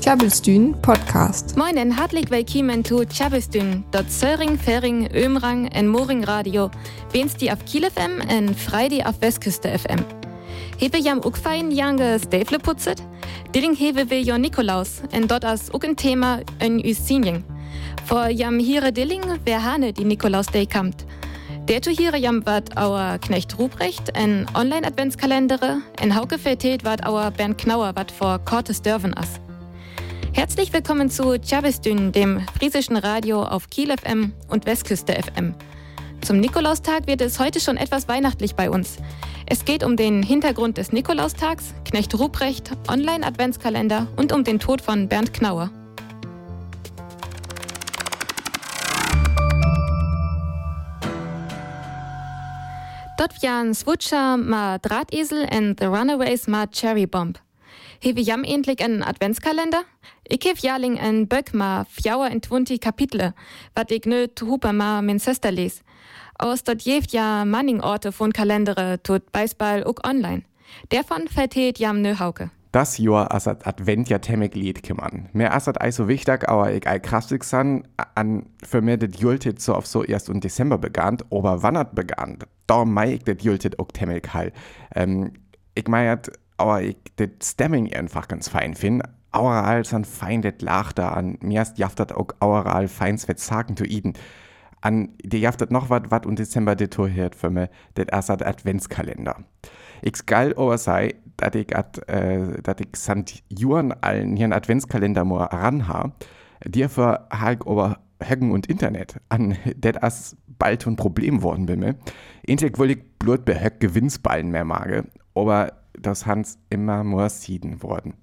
Tjabelstün Podcast. Moin en hartelijk willkommen zu Tjabelstün, dort Söring, Fering, Ömrang en Moring Radio, die auf Kiel FM en Friday auf Westküste FM. Hebe jam ook fein jange stevle putzet? Dilling hebe we jo Nikolaus en dort as ook een thema en usinjing. Vor jam hire Dilling wer hane die Nikolaus Day kamt. Der tu hier jam wat auer Knecht Ruprecht en Online-Adventskalendere, en Hauke vertät wat auer Bernd Knauer wat vor Kortes Dörven as. Herzlich willkommen zu Chavistün, dem friesischen Radio auf Kiel FM und Westküste FM. Zum Nikolaustag wird es heute schon etwas weihnachtlich bei uns. Es geht um den Hintergrund des Nikolaustags, Knecht Ruprecht, Online-Adventskalender und um den Tod von Bernd Knauer. Dort waren Switcher ma Drahtesel and The Runaways ma Cherry Bomb. Hewe jam endlich einen Adventskalender? Ich hef jaling en Böck ma fjauer en twunti Kapitel, wat ich nö huper ma min Sester les. Aus dort jeft ja manning Orte von Kalendere tut Beisball ook online. Davon vertät jam nö hauke. Das Jahr as Advent ja temmig Lied kümmern. Mehr as ei so wichtig, aber ich ei kraftig san, an det Jultit so auf so erst im Dezember begann, aber wann hat begann, ich det Jultit auch temmig hall. Ähm, ich meiert, aber ich det Stemming einfach ganz fein finde. Aural san fein det Lachter an, mir ist jaftet auch aural feins wird sagen zu iden. An, die jaftet noch wat, wat im Dezember det hört für mir, det as Adventskalender. Ich geil aber sei, dass ich, at, äh, dat ich sant Juren allen hier einen Adventskalender mo ranha, dafür halt aber Hacken und Internet an, det as bald ein Problem worden bin mir. Intek wollte ich blut bei Hack Gewinnsballen mehr mage, aber das hans immer more sieden worden.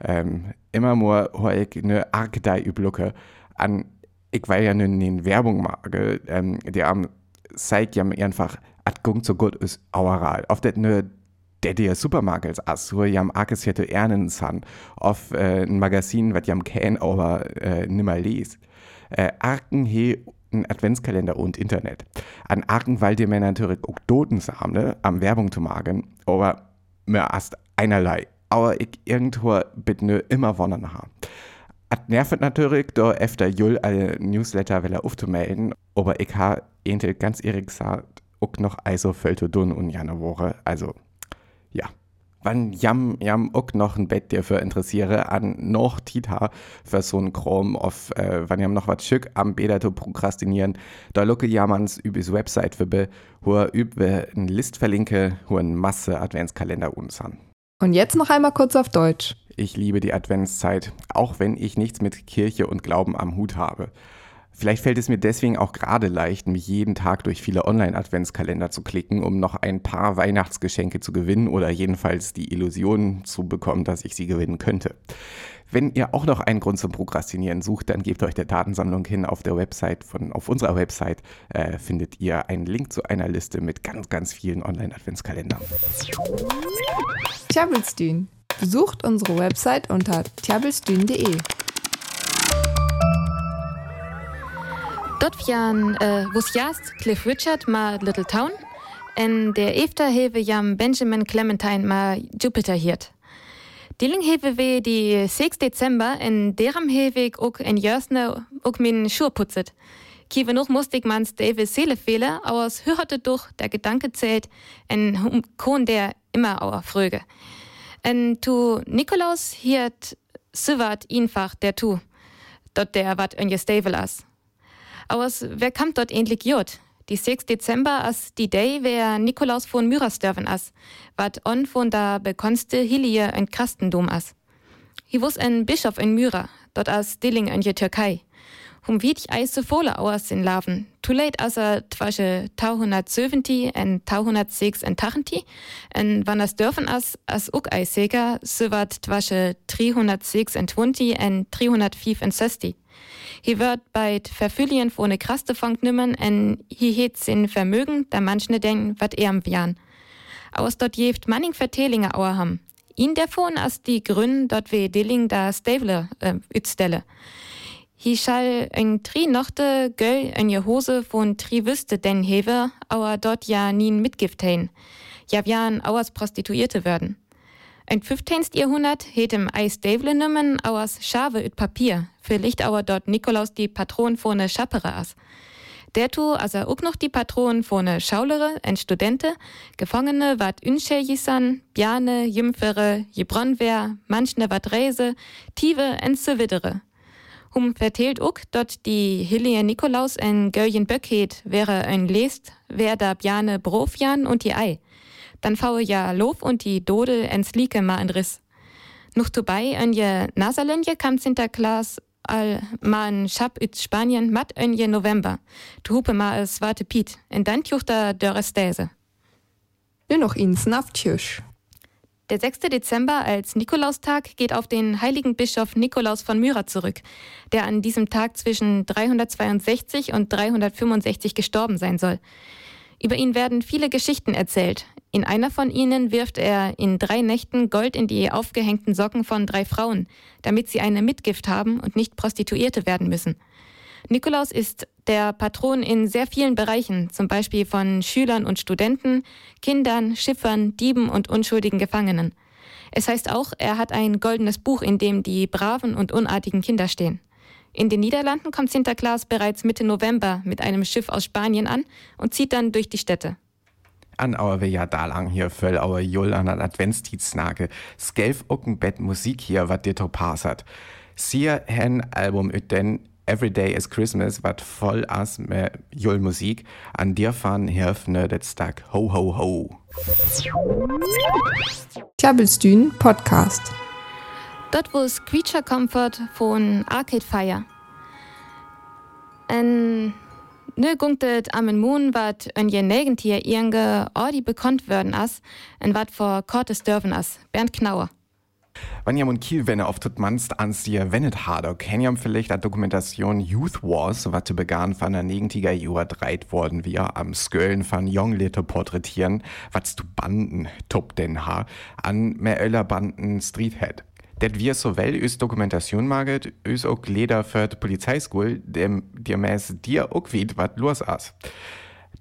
Ähm, immer more hör ich ne Arkdei üblucke an, ich weil ja ne, ne Werbung mage, ähm, die am zeigt ja einfach, at gung so gut ist aural. Auf det ne der der Supermarkets as, wo jam arkes hätte ernen san, auf äh, ein Magazin, was jam kein, aber äh, nimmer liest. Äh, ein Adventskalender und Internet. An Arken, weil die Männer natürlich auch Doten haben, ne, am Werbung zu magen, aber mir erst einerlei. Aber ich irgendwo bitte immer wonnen haben. At nervt natürlich, da öfter Jul alle Newsletter will aufzumelden, aber ich habe ganz ehrlich gesagt, auch noch also Völto dun und jane Woche. Also, ja. Wann jam jam auch noch ein Bett dafür interessiere an noch Tita für so ein Chrome auf äh, wann jam noch was schick am Bäder zu prokrastinieren da lucke jamans übers Website für be er über ein List verlinke wo ein Masse Adventskalender uns an. Und jetzt noch einmal kurz auf Deutsch. Ich liebe die Adventszeit, auch wenn ich nichts mit Kirche und Glauben am Hut habe. Vielleicht fällt es mir deswegen auch gerade leicht, mich jeden Tag durch viele Online-Adventskalender zu klicken, um noch ein paar Weihnachtsgeschenke zu gewinnen oder jedenfalls die Illusion zu bekommen, dass ich sie gewinnen könnte. Wenn ihr auch noch einen Grund zum Prokrastinieren sucht, dann gebt euch der Datensammlung hin. Auf der Website von, auf unserer Website äh, findet ihr einen Link zu einer Liste mit ganz, ganz vielen Online-Adventskalendern. Tjabelstün. Besucht unsere Website unter tjabelstün.de. Dort waren äh, wos jast Cliff Richard ma Little Town en der Efter hewe jam Benjamin Clementine ma Jupiter hiert. Dilling hewe we die 6. Dezember en deram hewe ich ook en jörsne ook min Schuhe putzet. Kiewe noch musste ich mans David Seele fehle, es hörte durch, der Gedanke zählt, en Kohn der immer auer fröge. En tu Nikolaus hiert süwart einfach der tu, dort der wat en je Stavel as. Aus wer kommt dort endlich jod? Die 6. Dezember as die Day, wer Nikolaus von Myrasdörfen as, wat on von der bekonste Hilie ein Krastendom as. Hi wus ein Bischof in Myra, dort as Dilling in je Türkei. Hum wied eise volle auers in Laven. Tu late as er twasche 270 en 206 en Tachenti, en wann das dürfen as as uk eisega, so wat twasche 306 en 20 en 305 en 60. Hier wird bei Verfüllien von ne kraste Fang nimmen en hi het sin Vermögen, da manchne denken, wat er am Jahren. Aus dort jeft manning Vertelinge auer ham. Ihn davon as die Grün dort we Dilling da Stable äh, ütstelle. Hi schall ein tri nochte göll en je Hose von tri wüste den hewe, auer dort ja nien mitgift hein. Ja, auers Prostituierte werden. Im 15. Jahrhundert hätte im Eis Davle nimmen aus Schave üt Papier. Vielleicht aber dort Nikolaus die Patron von ne Schappere as. Dertu also auch noch die Patron von ne Schaulere, en Studente, Gefangene wat Unscheljisan, Bjane, Jümpfere, Jebronwer, manchne wat Reise, Tive en so widere. Hum vertelt auch, dort die Hillie Nikolaus en Görjen Böckhet wäre ein Lest, wer da Bjane Brofjan und die Ei. Dann faue ja Lof und die Dode ens Lieke ma en Riss. Noch dabei en je Nasalenje kam Sinterklaas al ma en Schab üt Spanien mat en je November. Tu hupe ma es warte Piet, en dann tjuchter dörres Däse. Nur noch ins Naftjösch. Der 6. Dezember als Nikolaustag geht auf den heiligen Bischof Nikolaus von Myra zurück, der an diesem Tag zwischen 362 und 365 gestorben sein soll. Über ihn werden viele Geschichten erzählt. In einer von ihnen wirft er in drei Nächten Gold in die aufgehängten Socken von drei Frauen, damit sie eine Mitgift haben und nicht Prostituierte werden müssen. Nikolaus ist der Patron in sehr vielen Bereichen, zum Beispiel von Schülern und Studenten, Kindern, Schiffern, Dieben und unschuldigen Gefangenen. Es heißt auch, er hat ein goldenes Buch, in dem die braven und unartigen Kinder stehen. In den Niederlanden kommt Sinterklaas bereits Mitte November mit einem Schiff aus Spanien an und zieht dann durch die Städte. An auer wir ja da lang hier voll auer Jul an an Adventstidsnage. Skelf ucken Bett Musik hier, wat dir to passert. Sier hen Album üt denn Every Day is Christmas, wat voll as me Jul Musik. An dir fahren hilfne det Stag. Ho ho ho. Klabbelstühn Podcast. Dort wo es Creature Comfort von Arcade Fire. En ne gunktet am Moon wat en je Negentier irge Ordi bekannt würden as, en wat vor Kortes dürfen as, Bernd Knauer. Wenn und Kiel wenn auf tut manst ans dir wennet harder, kenn jam vielleicht a Dokumentation Youth Wars, wat zu begann von der negentiger Jura dreit worden wir am Sköllen von Young Little porträtieren, wat du Banden top den ha an mehr Öller Banden Streethead. Det wir so well üs Dokumentation maget, üs auch Leder für die Polizeischule, dem dir mäß dir auch wied wat los as.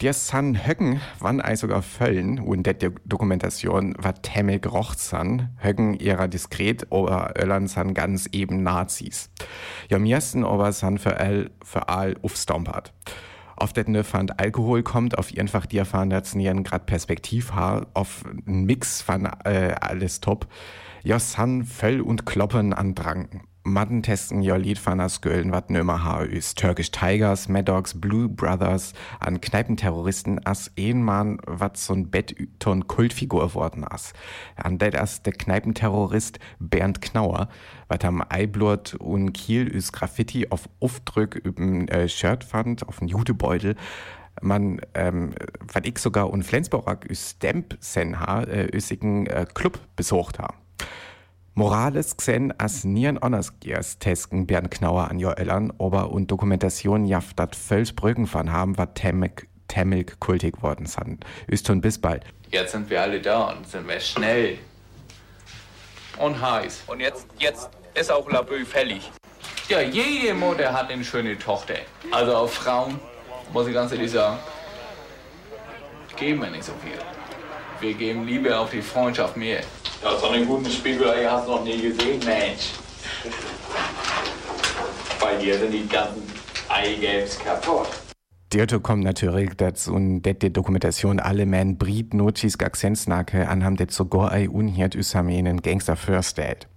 Der san Höcken wann ei sogar föllen und det Dokumentation wat temmel gerocht san, Höcken ihrer diskret oder Öllern san ganz eben Nazis. Ja mirsten aber san für all für all ufstompert. Auf det ne fand Alkohol kommt, auf einfach die erfahren das nieren grad Perspektiv ha, auf n Mix von äh, alles top. Ja san Föll und Kloppen an Dranken. Madden testen ja Lied von as Göllen wat nömer ha. Turkish Tigers, Maddox, Blue Brothers, an Kneipenterroristen as Ehenmann wat so'n Bettton Kultfigur worden as. An det as der Kneipenterrorist Bernd Knauer, wat am Eiblurt und Kiel üs Graffiti auf Aufdrück üben äh, Shirt fand, auf den Jutebeutel, man, ähm, wat ich sogar und Flensburg üs Stamp sen ha, äh, üsigen äh, Club besucht ha. Morales xen as nieren Honors Gears tesken Bernd Knauer an jo Ellern, aber und Dokumentation jaft dat Völsbrücken von haben, wat Temmek Temmilk kultig worden san. Ist schon bis bald. Jetzt sind wir alle da und sind wir schnell und heiß. Und jetzt, jetzt ist auch Labö fällig. Ja, jede Mutter hat eine schöne Tochter. Also auf Frauen, muss ich ganz ehrlich sagen, geben wir nicht so viel. Wir geben Liebe auf die Freundschaft mehr. Ja, so einen guten Spiegelei hast du noch nie gesehen, Mensch. Bei dir sind die ganzen Eigames kaputt. Dirto kommt natürlich dazu und die Dokumentation alle men Brit Notis Gaxensnake anham det sogar ei unhiert üsamenen Gangster First Date.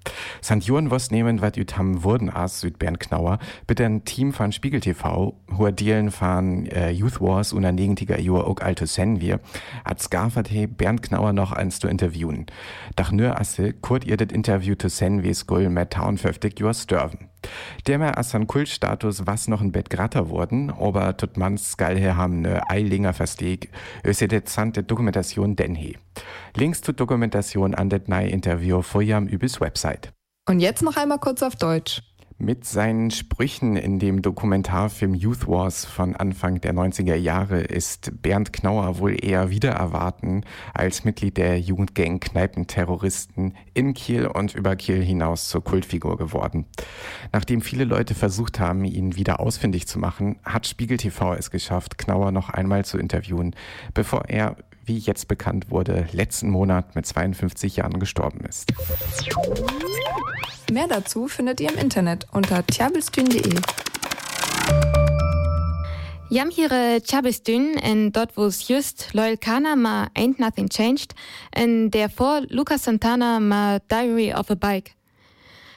Sant Juren was nehmen wat üt ham wurden as Südbern Knauer, bitte ein Team von Spiegel TV, hoher Dealen von äh, Youth Wars und ein negentiger Jur auch alte Sen wir, skafert he Bernd Knauer noch eins zu interviewen. Dach nur asse, kurt ihr det Interview zu Sen wie Skull mit Town 50 Jur störven. Der mehr as an Kultstatus was noch ein Bett gratter worden, aber tut mans geil haben ne Eilinger Versteg, öse det Dokumentation den he. Links zur Dokumentation an det nei Interview vorjam übis Website. Und jetzt noch einmal kurz auf Deutsch. Mit seinen Sprüchen in dem Dokumentarfilm Youth Wars von Anfang der 90er Jahre ist Bernd Knauer wohl eher wieder erwarten als Mitglied der Jugendgang Kneipenterroristen in Kiel und über Kiel hinaus zur Kultfigur geworden. Nachdem viele Leute versucht haben, ihn wieder ausfindig zu machen, hat Spiegel TV es geschafft, Knauer noch einmal zu interviewen, bevor er wie jetzt bekannt wurde, letzten Monat mit 52 Jahren gestorben ist. Mehr dazu findet ihr im Internet unter tjabelstün.de. Jam hier Chabistün en dort wo es just Loyal Kana ma Ain't Nothing Changed en der vor Lucas Santana ma Diary of a Bike.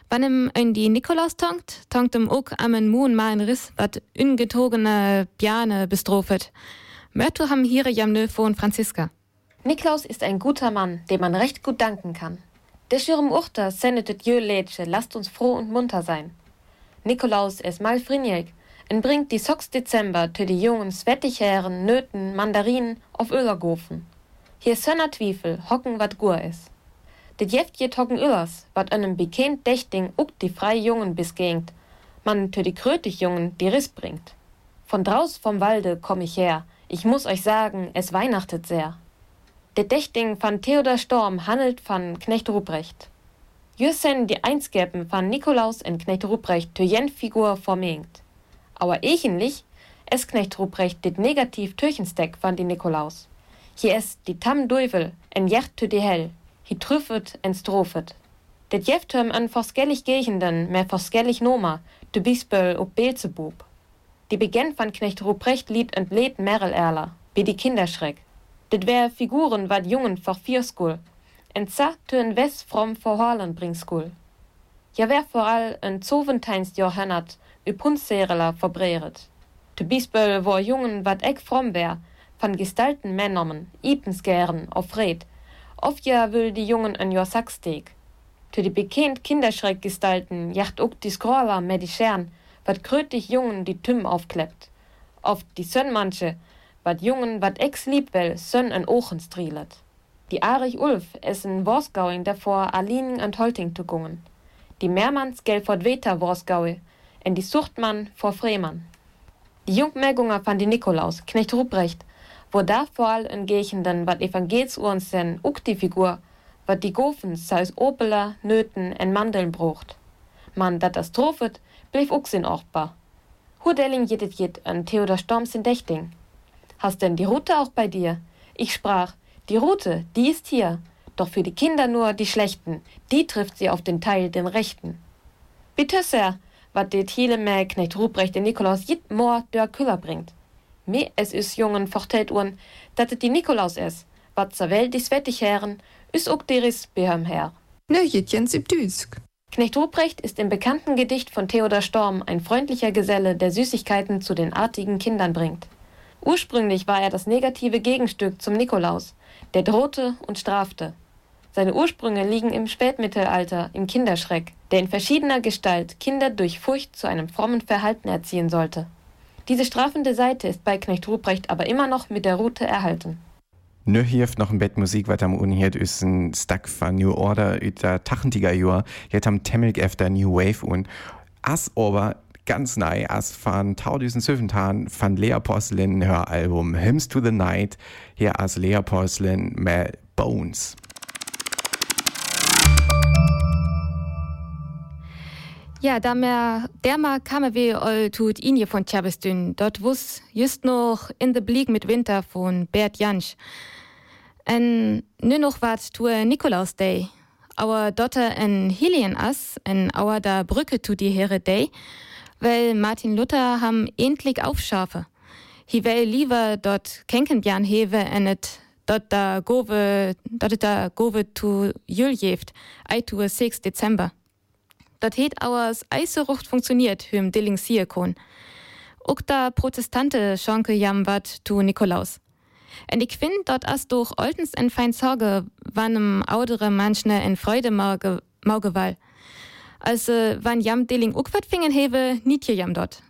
Wann im in die Nikolaus tonkt, tonkt im ook am en Moon ma en Riss, wat ungetogene Bjane bestrofet. Mörtu ham hier jam nö von Franziska. Niklaus ist ein guter Mann, dem man recht gut danken kann. Der schirm Uchter sendet jö Lädsche, lasst uns froh und munter sein. Nikolaus es mal frinjeg, en bringt die Socks Dezember tö die jungen Svettichären, Nöten, Mandarinen auf Ölergofen. Hier sönner Twiefel, hocken wat gur is. Det jeft jet hocken Öllers, wat einem bekennt Dächting uck die frei Jungen bisgengt, man tö die krötig Jungen die Riss bringt. Von draus vom Walde komm ich her, ich muss euch sagen, es weihnachtet sehr. Der Dächting van Theodor Storm handelt van Knecht Ruprecht. Jüssen die Einsgäppen van Nikolaus en Knecht Ruprecht tö jen Figur vermengt. Aber echenlich, es Knecht Ruprecht dit negativ Türchensteck van die Nikolaus. Hier es die Tam Duivel en Jecht tö die Hell, hi trüffet en strofet. Det Jeftem an forskellig Gehenden, mehr forskellig Noma, de Bisböll ob Beelzebub. Die Beginn van Knecht Ruprecht lied entlädt Merel Erler, wie die Kinderschreck. Dit wär Figuren wat Jungen vor Vierskul, en za tön wes from verhalen bringskul. Ja wär voral en Zoventeinst Johannat Üpunsereler verbreret. De Bisböll wo Jungen wat eck from wär, van gestalten Männermen, Ipensgären, auf Red. Oft ja will die Jungen en Jo Sacksteak. Tö die bekennt Kinderschreck gestalten, jacht uck die Scroller med die Schern, wat krötig Jungen die Tüm aufkleppt. Oft die Sönnmanche, wat Jungen wat ex liebwell Sönn en Ochen strielet. Die Arich Ulf essen Worsgauing davor Alinen und Holting zu gungen. Die Mehrmanns gel fort Weter Worsgaue, en die Suchtmann vor Freemann. Die Jungmergunger van die Nikolaus, Knecht Ruprecht, wo da vor all en Gechenden wat Evangelsuhren sen uck die Figur, wat die Gofens seis Opeler, Nöten en Mandeln brucht. Man dat das trofet, blieb uck sin orchbar. Hudelling jedet jet an Theodor Storms in Dächting. Hast denn die Rute auch bei dir? Ich sprach, die Rute, die ist hier, doch für die Kinder nur die Schlechten, die trifft sie auf den Teil, den Rechten. Bitte sehr, wat det hele med Knecht Ruprecht den Nikolaus jit mor der Küller bringt. Me es is Jungen vertellt uhren, dat et die Nikolaus es, wat zur Welt die Svettig Herren, is ook deris behem her. Nö, Jittchen Sibdüsk. Knecht Ruprecht ist im bekannten Gedicht von Theodor Storm ein freundlicher Geselle, der Süßigkeiten zu den artigen Kindern bringt. Ursprünglich war er das negative Gegenstück zum Nikolaus, der drohte und strafte. Seine Ursprünge liegen im Spätmittelalter, im Kinderschreck, der in verschiedener Gestalt Kinder durch Furcht zu einem frommen Verhalten erziehen sollte. Diese strafende Seite ist bei Knecht Ruprecht aber immer noch mit der Rute erhalten. Nu hieft noch ein Bett Musik, wat am unhiert ist ein Stack von New Order über tachentiger Jahr. Jetzt am Temmelk efter New Wave und as aber ganz nei as van Taudüsen Söventan van Lea Porcelain Höralbum Hymns to the Night hier as Lea Porcelain mit Bones. Ja, da mer, der kam wir all tut Inje von Tjabestün. Dort wuss just noch in the Blick mit Winter von Bert Jansch. En nu noch wat tue Nikolaus Day. Auer dotter en Hilien as, en auer da Brücke tu die Here Day, weil Martin Luther ham endlich aufschafe. Hi will lieber dort Kenkenbjan hewe en et dort da gove, dort da gove tu Juljeft, ei tu 6 Dezember. Dort het auers Eiserucht funktioniert, hüm Dilling Siekon. Ook da Protestante schonke jam wat tu Nikolaus. En ik vind dat as doch oltens en fein Sorge wannem audere manchne en Freude mauge, maugewall. Also wann jam Dilling ook wat fingen hewe, niet je jam dort.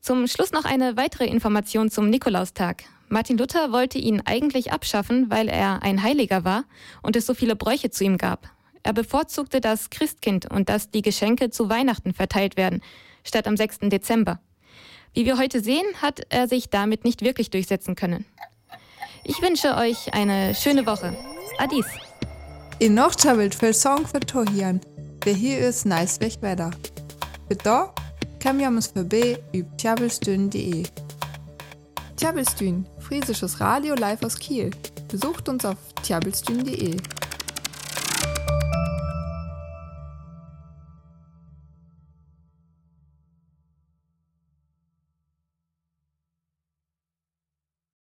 Zum Schluss noch eine weitere Information zum Nikolaustag. Martin Luther wollte ihn eigentlich abschaffen, weil er ein Heiliger war und es so viele Bräuche zu ihm gab. Er bevorzugte das Christkind und dass die Geschenke zu Weihnachten verteilt werden, statt am 6. Dezember. Wie wir heute sehen, hat er sich damit nicht wirklich durchsetzen können. Ich wünsche euch eine schöne Woche. Adis. In noch tjabelt für Song für Tohian. Wer hier ist, nice weg weiter. Für da kann wir uns vorbei über tjabelstün.de. Tjabelstün, Friesisches Radio live aus Kiel. Besucht uns auf tjabelstream.de.